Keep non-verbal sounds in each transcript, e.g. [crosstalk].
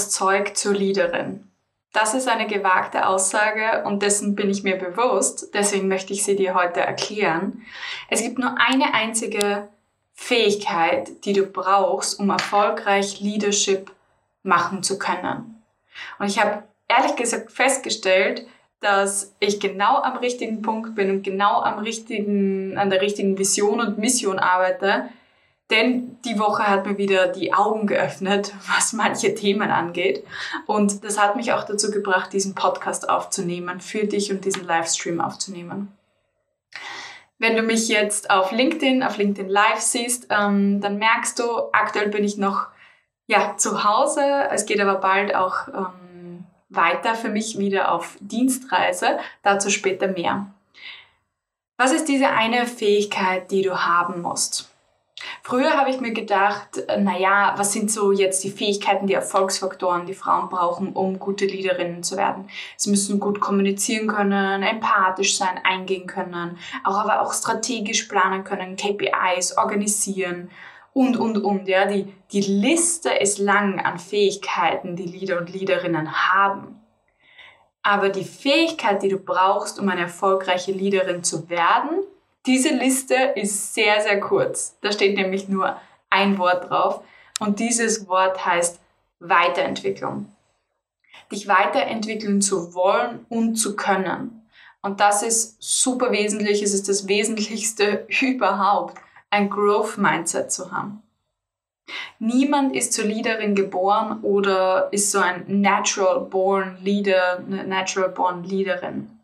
das Zeug zur Leaderin. Das ist eine gewagte Aussage und dessen bin ich mir bewusst, deswegen möchte ich sie dir heute erklären. Es gibt nur eine einzige Fähigkeit, die du brauchst, um erfolgreich Leadership machen zu können. Und ich habe ehrlich gesagt festgestellt, dass ich genau am richtigen Punkt bin und genau am richtigen, an der richtigen Vision und Mission arbeite, denn die Woche hat mir wieder die Augen geöffnet, [laughs] was manche Themen angeht. Und das hat mich auch dazu gebracht, diesen Podcast aufzunehmen, für dich und diesen Livestream aufzunehmen. Wenn du mich jetzt auf LinkedIn, auf LinkedIn Live siehst, ähm, dann merkst du, aktuell bin ich noch ja, zu Hause. Es geht aber bald auch ähm, weiter für mich wieder auf Dienstreise. Dazu später mehr. Was ist diese eine Fähigkeit, die du haben musst? Früher habe ich mir gedacht, äh, naja, was sind so jetzt die Fähigkeiten, die Erfolgsfaktoren, die Frauen brauchen, um gute Leaderinnen zu werden? Sie müssen gut kommunizieren können, empathisch sein, eingehen können, auch aber auch strategisch planen können, KPIs organisieren und, und, und. Ja, die, die Liste ist lang an Fähigkeiten, die Leader und Leaderinnen haben. Aber die Fähigkeit, die du brauchst, um eine erfolgreiche Leaderin zu werden, diese Liste ist sehr, sehr kurz. Da steht nämlich nur ein Wort drauf und dieses Wort heißt Weiterentwicklung. Dich weiterentwickeln zu wollen und zu können. Und das ist super wesentlich. Es ist das Wesentlichste überhaupt, ein Growth Mindset zu haben. Niemand ist zur Leaderin geboren oder ist so ein natural born Leader, eine natural born Leaderin.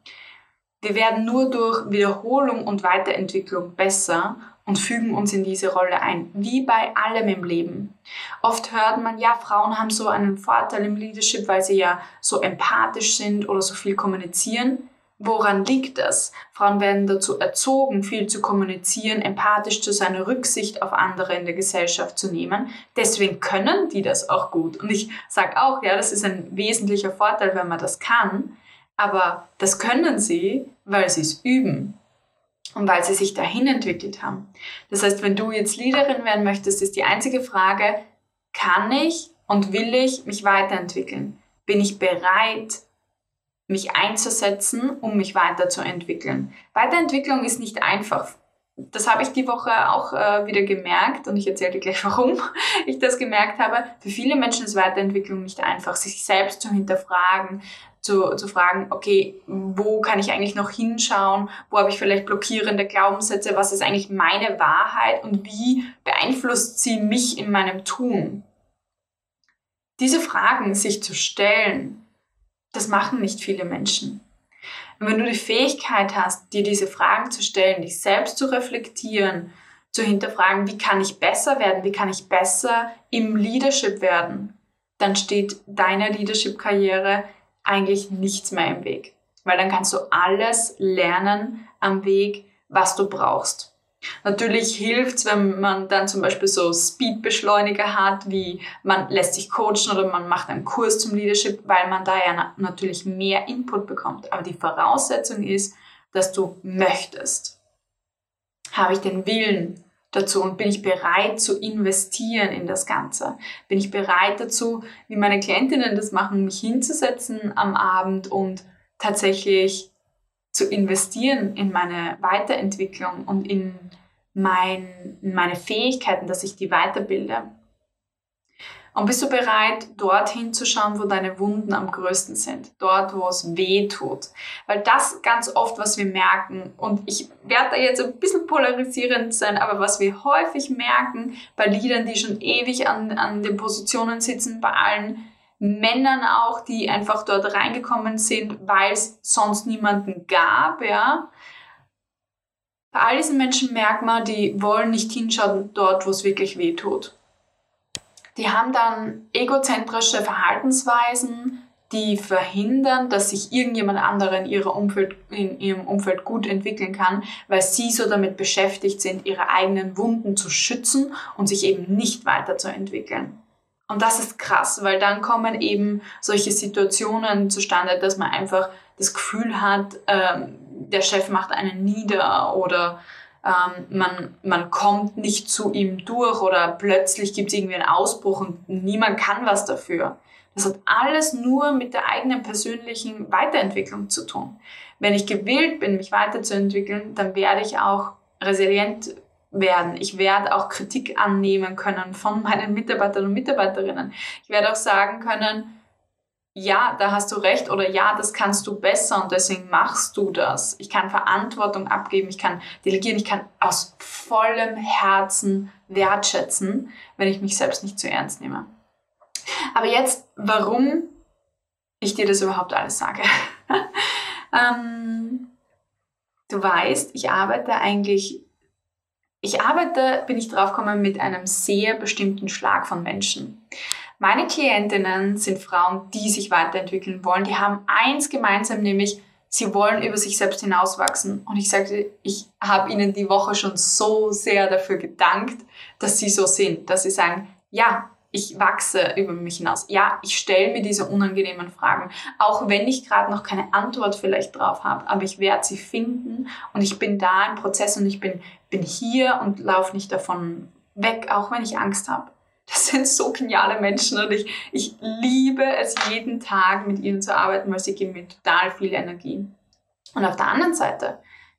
Wir werden nur durch Wiederholung und Weiterentwicklung besser und fügen uns in diese Rolle ein, wie bei allem im Leben. Oft hört man, ja, Frauen haben so einen Vorteil im Leadership, weil sie ja so empathisch sind oder so viel kommunizieren. Woran liegt das? Frauen werden dazu erzogen, viel zu kommunizieren, empathisch zu sein, Rücksicht auf andere in der Gesellschaft zu nehmen. Deswegen können die das auch gut. Und ich sage auch, ja, das ist ein wesentlicher Vorteil, wenn man das kann. Aber das können sie, weil sie es üben und weil sie sich dahin entwickelt haben. Das heißt, wenn du jetzt Leaderin werden möchtest, ist die einzige Frage, kann ich und will ich mich weiterentwickeln? Bin ich bereit, mich einzusetzen, um mich weiterzuentwickeln? Weiterentwicklung ist nicht einfach. Das habe ich die Woche auch äh, wieder gemerkt und ich erzähle dir gleich, [laughs] warum ich das gemerkt habe. Für viele Menschen ist Weiterentwicklung nicht einfach, sich selbst zu hinterfragen, zu, zu fragen, okay, wo kann ich eigentlich noch hinschauen, wo habe ich vielleicht blockierende Glaubenssätze, was ist eigentlich meine Wahrheit und wie beeinflusst sie mich in meinem Tun? Diese Fragen sich zu stellen, das machen nicht viele Menschen. Und wenn du die Fähigkeit hast, dir diese Fragen zu stellen, dich selbst zu reflektieren, zu hinterfragen, wie kann ich besser werden, wie kann ich besser im Leadership werden, dann steht deine Leadership-Karriere eigentlich nichts mehr im Weg. Weil dann kannst du alles lernen am Weg, was du brauchst. Natürlich hilft es, wenn man dann zum Beispiel so Speed-Beschleuniger hat, wie man lässt sich coachen oder man macht einen Kurs zum Leadership, weil man da ja na natürlich mehr Input bekommt. Aber die Voraussetzung ist, dass du möchtest. Habe ich den Willen, dazu und bin ich bereit zu investieren in das Ganze? Bin ich bereit dazu, wie meine Klientinnen das machen, mich hinzusetzen am Abend und tatsächlich zu investieren in meine Weiterentwicklung und in, mein, in meine Fähigkeiten, dass ich die weiterbilde? Und bist du bereit, dorthin zu schauen, wo deine Wunden am größten sind? Dort, wo es weh tut. Weil das ganz oft, was wir merken, und ich werde da jetzt ein bisschen polarisierend sein, aber was wir häufig merken bei Liedern, die schon ewig an, an den Positionen sitzen, bei allen Männern auch, die einfach dort reingekommen sind, weil es sonst niemanden gab, ja. Bei all diesen Menschen merkt man, die wollen nicht hinschauen dort, wo es wirklich weh tut. Die haben dann egozentrische Verhaltensweisen, die verhindern, dass sich irgendjemand anderer in, Umfeld, in ihrem Umfeld gut entwickeln kann, weil sie so damit beschäftigt sind, ihre eigenen Wunden zu schützen und sich eben nicht weiterzuentwickeln. Und das ist krass, weil dann kommen eben solche Situationen zustande, dass man einfach das Gefühl hat, ähm, der Chef macht einen nieder oder ähm, man, man kommt nicht zu ihm durch oder plötzlich gibt es irgendwie einen Ausbruch und niemand kann was dafür. Das hat alles nur mit der eigenen persönlichen Weiterentwicklung zu tun. Wenn ich gewillt bin, mich weiterzuentwickeln, dann werde ich auch resilient werden. Ich werde auch Kritik annehmen können von meinen Mitarbeitern und Mitarbeiterinnen. Ich werde auch sagen können, ja, da hast du recht oder ja, das kannst du besser und deswegen machst du das. Ich kann Verantwortung abgeben, ich kann delegieren, ich kann aus vollem Herzen wertschätzen, wenn ich mich selbst nicht zu ernst nehme. Aber jetzt, warum ich dir das überhaupt alles sage. [laughs] ähm, du weißt, ich arbeite eigentlich, ich arbeite, bin ich draufgekommen, mit einem sehr bestimmten Schlag von Menschen. Meine Klientinnen sind Frauen, die sich weiterentwickeln wollen. Die haben eins gemeinsam, nämlich sie wollen über sich selbst hinauswachsen. Und ich sagte, ich habe ihnen die Woche schon so sehr dafür gedankt, dass sie so sind, dass sie sagen, ja, ich wachse über mich hinaus. Ja, ich stelle mir diese unangenehmen Fragen, auch wenn ich gerade noch keine Antwort vielleicht drauf habe, aber ich werde sie finden und ich bin da im Prozess und ich bin, bin hier und laufe nicht davon weg, auch wenn ich Angst habe. Das sind so geniale Menschen und ich, ich liebe es jeden Tag mit ihnen zu arbeiten, weil sie geben mir total viel Energie. Und auf der anderen Seite,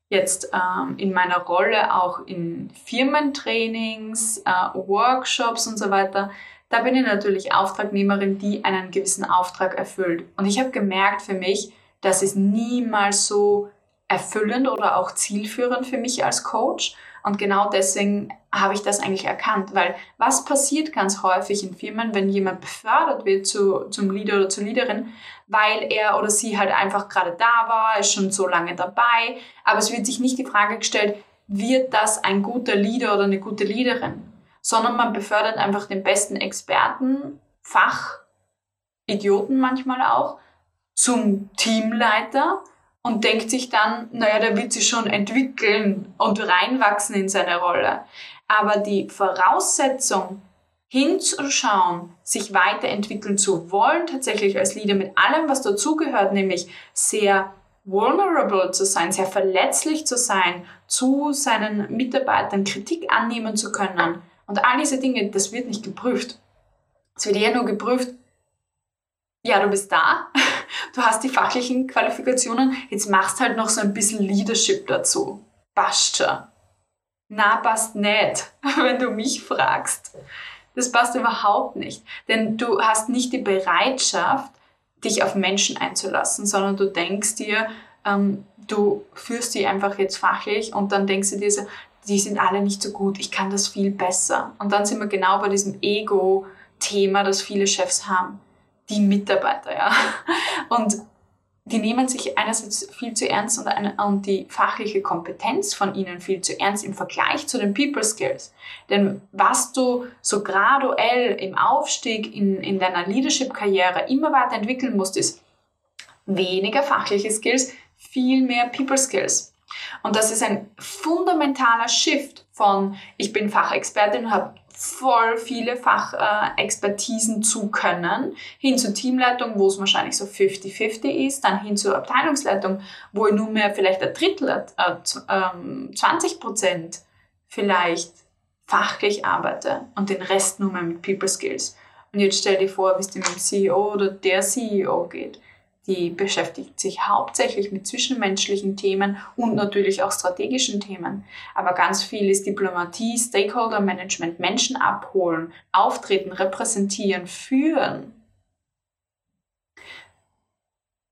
jetzt ähm, in meiner Rolle auch in Firmentrainings, äh, Workshops und so weiter, da bin ich natürlich Auftragnehmerin, die einen gewissen Auftrag erfüllt. Und ich habe gemerkt für mich, dass es niemals so erfüllend oder auch zielführend für mich als Coach. Und genau deswegen habe ich das eigentlich erkannt, weil was passiert ganz häufig in Firmen, wenn jemand befördert wird zu, zum Leader oder zur Leaderin, weil er oder sie halt einfach gerade da war, ist schon so lange dabei, aber es wird sich nicht die Frage gestellt, wird das ein guter Leader oder eine gute Leaderin, sondern man befördert einfach den besten Experten, Fachidioten manchmal auch, zum Teamleiter und denkt sich dann, naja, der wird sich schon entwickeln und reinwachsen in seine Rolle. Aber die Voraussetzung, hinzuschauen, sich weiterentwickeln zu wollen, tatsächlich als Leader mit allem, was dazugehört, nämlich sehr vulnerable zu sein, sehr verletzlich zu sein, zu seinen Mitarbeitern Kritik annehmen zu können. Und all diese Dinge, das wird nicht geprüft. Es wird eher nur geprüft, ja, du bist da, du hast die fachlichen Qualifikationen, jetzt machst halt noch so ein bisschen Leadership dazu. Passt schon. Na, passt nicht, [laughs] wenn du mich fragst. Das passt überhaupt nicht. Denn du hast nicht die Bereitschaft, dich auf Menschen einzulassen, sondern du denkst dir, ähm, du führst die einfach jetzt fachlich und dann denkst du dir so, die sind alle nicht so gut, ich kann das viel besser. Und dann sind wir genau bei diesem Ego-Thema, das viele Chefs haben die Mitarbeiter, ja. [laughs] Und die nehmen sich einerseits viel zu ernst und, eine, und die fachliche Kompetenz von ihnen viel zu ernst im Vergleich zu den People Skills. Denn was du so graduell im Aufstieg in, in deiner Leadership-Karriere immer weiter entwickeln musst, ist weniger fachliche Skills, viel mehr People Skills. Und das ist ein fundamentaler Shift von ich bin Fachexpertin und habe voll viele Fachexpertisen zu können, hin zur Teamleitung, wo es wahrscheinlich so 50-50 ist, dann hin zur Abteilungsleitung, wo ich nur mehr vielleicht ein Drittel, äh, 20 ähm, Prozent vielleicht fachlich arbeite und den Rest nur mehr mit People Skills. Und jetzt stell dir vor, wie es dem CEO oder der CEO geht die beschäftigt sich hauptsächlich mit zwischenmenschlichen Themen und natürlich auch strategischen Themen. Aber ganz viel ist Diplomatie, Stakeholder Management, Menschen abholen, auftreten, repräsentieren, führen.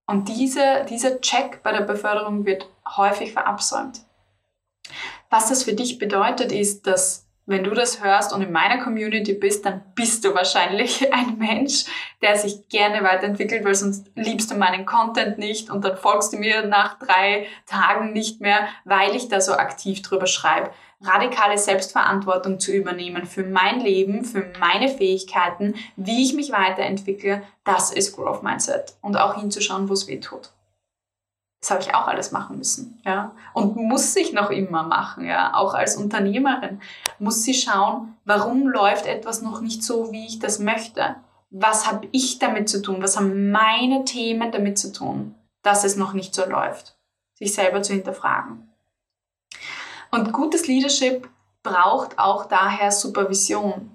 Und diese, dieser Check bei der Beförderung wird häufig verabsäumt. Was das für dich bedeutet, ist, dass wenn du das hörst und in meiner Community bist, dann bist du wahrscheinlich [laughs] ein Mensch, der sich gerne weiterentwickelt, weil sonst liebst du meinen Content nicht und dann folgst du mir nach drei Tagen nicht mehr, weil ich da so aktiv drüber schreibe. Radikale Selbstverantwortung zu übernehmen für mein Leben, für meine Fähigkeiten, wie ich mich weiterentwickle, das ist Growth Mindset. Und auch hinzuschauen, wo es weh tut. Das habe ich auch alles machen müssen, ja. Und muss ich noch immer machen, ja. Auch als Unternehmerin muss sie schauen, warum läuft etwas noch nicht so, wie ich das möchte. Was habe ich damit zu tun? Was haben meine Themen damit zu tun, dass es noch nicht so läuft? Sich selber zu hinterfragen. Und gutes Leadership braucht auch daher Supervision.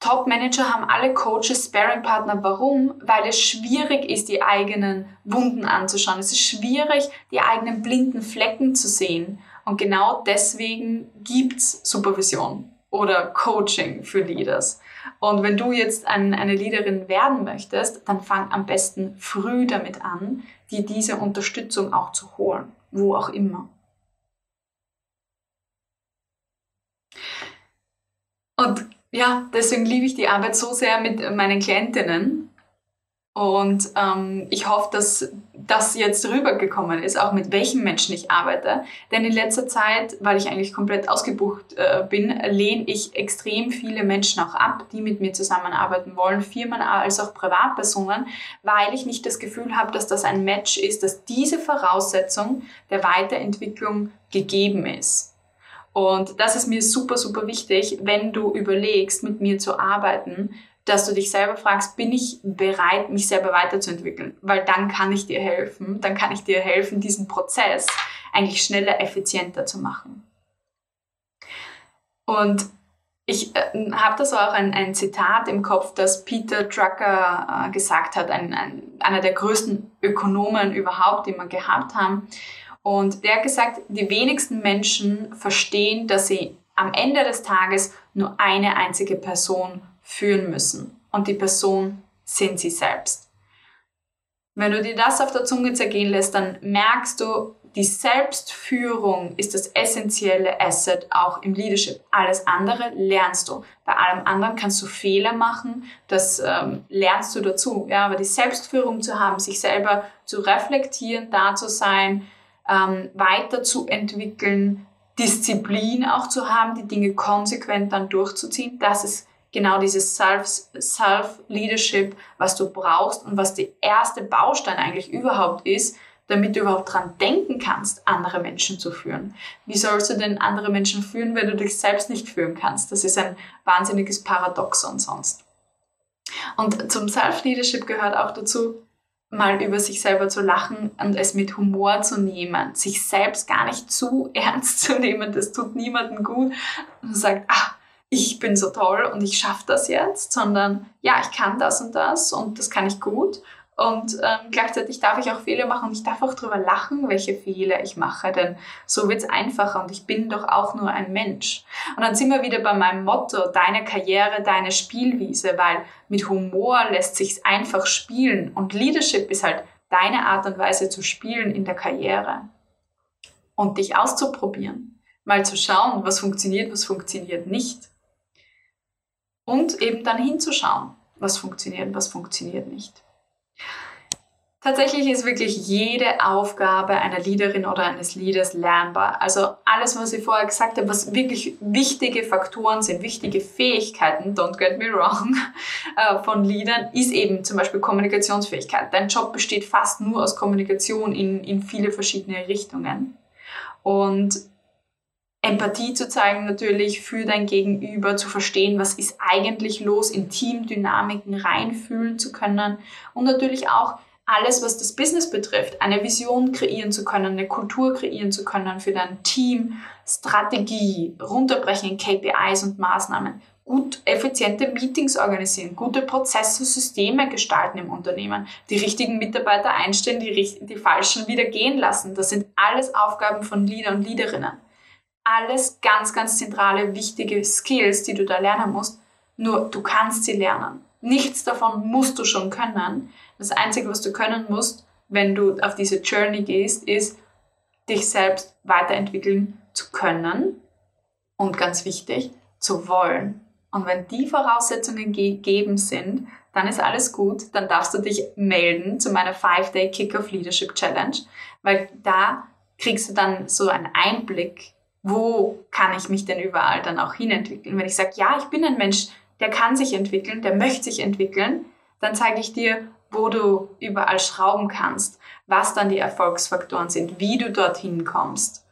Top-Manager haben alle Coaches, Sparing-Partner. Warum? Weil es schwierig ist, die eigenen Wunden anzuschauen. Es ist schwierig, die eigenen blinden Flecken zu sehen. Und genau deswegen gibt's Supervision oder Coaching für Leaders. Und wenn du jetzt ein, eine Leaderin werden möchtest, dann fang am besten früh damit an, dir diese Unterstützung auch zu holen, wo auch immer. Und ja, deswegen liebe ich die Arbeit so sehr mit meinen Klientinnen. Und ähm, ich hoffe, dass das jetzt rübergekommen ist, auch mit welchen Menschen ich arbeite. Denn in letzter Zeit, weil ich eigentlich komplett ausgebucht äh, bin, lehne ich extrem viele Menschen auch ab, die mit mir zusammenarbeiten wollen, Firmen als auch Privatpersonen, weil ich nicht das Gefühl habe, dass das ein Match ist, dass diese Voraussetzung der Weiterentwicklung gegeben ist. Und das ist mir super, super wichtig, wenn du überlegst, mit mir zu arbeiten, dass du dich selber fragst, bin ich bereit, mich selber weiterzuentwickeln? Weil dann kann ich dir helfen, dann kann ich dir helfen, diesen Prozess eigentlich schneller, effizienter zu machen. Und ich äh, habe da so auch ein, ein, Zitat im Kopf, das Peter Drucker äh, gesagt hat, ein, ein, einer der größten Ökonomen überhaupt, die wir gehabt haben. Und der hat gesagt, die wenigsten Menschen verstehen, dass sie am Ende des Tages nur eine einzige Person führen müssen. Und die Person sind sie selbst. Wenn du dir das auf der Zunge zergehen lässt, dann merkst du, die Selbstführung ist das essentielle Asset auch im Leadership. Alles andere lernst du. Bei allem anderen kannst du Fehler machen, das ähm, lernst du dazu. Ja, aber die Selbstführung zu haben, sich selber zu reflektieren, da zu sein, ähm, weiterzuentwickeln, Disziplin auch zu haben, die Dinge konsequent dann durchzuziehen. Das ist genau dieses Self-Leadership, was du brauchst und was der erste Baustein eigentlich überhaupt ist, damit du überhaupt dran denken kannst, andere Menschen zu führen. Wie sollst du denn andere Menschen führen, wenn du dich selbst nicht führen kannst? Das ist ein wahnsinniges Paradoxon sonst. Und zum Self-Leadership gehört auch dazu, mal über sich selber zu lachen und es mit Humor zu nehmen, sich selbst gar nicht zu [laughs] ernst zu nehmen, das tut niemandem gut und sagt, ah, ich bin so toll und ich schaffe das jetzt, sondern ja, ich kann das und das und das kann ich gut und ähm, gleichzeitig darf ich auch Fehler machen und ich darf auch darüber lachen, welche Fehler ich mache, denn so wird es einfacher und ich bin doch auch nur ein Mensch. Und dann sind wir wieder bei meinem Motto, deine Karriere, deine Spielwiese, weil mit Humor lässt sich's einfach spielen und Leadership ist halt deine Art und Weise zu spielen in der Karriere und dich auszuprobieren, mal zu schauen, was funktioniert, was funktioniert nicht und eben dann hinzuschauen, was funktioniert, was funktioniert nicht. Tatsächlich ist wirklich jede Aufgabe einer Leaderin oder eines Leaders lernbar. Also alles, was ich vorher gesagt habe, was wirklich wichtige Faktoren sind, wichtige Fähigkeiten, don't get me wrong, [laughs] äh, von Leadern, ist eben zum Beispiel Kommunikationsfähigkeit. Dein Job besteht fast nur aus Kommunikation in, in viele verschiedene Richtungen. Und Empathie zu zeigen natürlich für dein Gegenüber, zu verstehen, was ist eigentlich los, in Teamdynamiken reinfühlen zu können und natürlich auch alles, was das Business betrifft, eine Vision kreieren zu können, eine Kultur kreieren zu können für dein Team, Strategie, runterbrechen in KPIs und Maßnahmen, gut effiziente Meetings organisieren, gute Prozesse, Systeme gestalten im Unternehmen, die richtigen Mitarbeiter einstellen, die, die falschen wieder gehen lassen. Das sind alles Aufgaben von Leader und Leaderinnen. Alles ganz, ganz zentrale, wichtige Skills, die du da lernen musst. Nur du kannst sie lernen. Nichts davon musst du schon können. Das Einzige, was du können musst, wenn du auf diese Journey gehst, ist, dich selbst weiterentwickeln zu können und ganz wichtig, zu wollen. Und wenn die Voraussetzungen gegeben sind, dann ist alles gut. Dann darfst du dich melden zu meiner 5-Day Kick-Off Leadership Challenge, weil da kriegst du dann so einen Einblick, wo kann ich mich denn überall dann auch hinentwickeln. Wenn ich sage, ja, ich bin ein Mensch, der kann sich entwickeln, der möchte sich entwickeln, dann zeige ich dir, wo du überall schrauben kannst, was dann die Erfolgsfaktoren sind, wie du dorthin kommst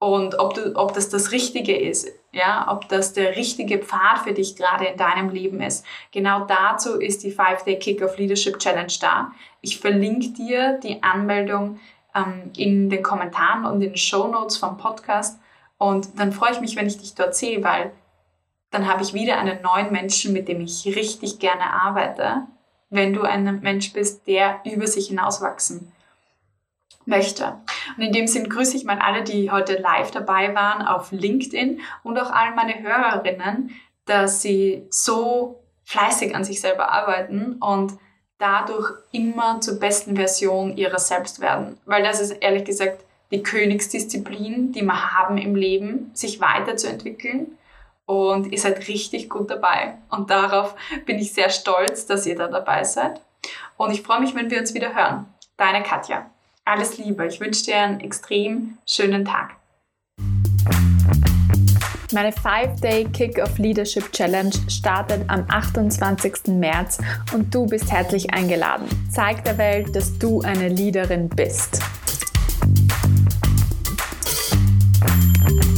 und ob, du, ob das das Richtige ist, ja, ob das der richtige Pfad für dich gerade in deinem Leben ist. Genau dazu ist die 5-Day Kick-Off Leadership Challenge da. Ich verlinke dir die Anmeldung ähm, in den Kommentaren und in den Show Notes vom Podcast und dann freue ich mich, wenn ich dich dort sehe, weil dann habe ich wieder einen neuen Menschen, mit dem ich richtig gerne arbeite, wenn du ein Mensch bist, der über sich hinauswachsen möchte. Und in dem Sinn grüße ich mal alle, die heute live dabei waren auf LinkedIn und auch all meine Hörerinnen, dass sie so fleißig an sich selber arbeiten und dadurch immer zur besten Version ihrer selbst werden. Weil das ist ehrlich gesagt die Königsdisziplin, die wir haben im Leben, sich weiterzuentwickeln. Und ihr seid richtig gut dabei. Und darauf bin ich sehr stolz, dass ihr da dabei seid. Und ich freue mich, wenn wir uns wieder hören. Deine Katja. Alles Liebe. Ich wünsche dir einen extrem schönen Tag. Meine 5-Day Kick-Off Leadership Challenge startet am 28. März und du bist herzlich eingeladen. Zeig der Welt, dass du eine Leaderin bist. Thank you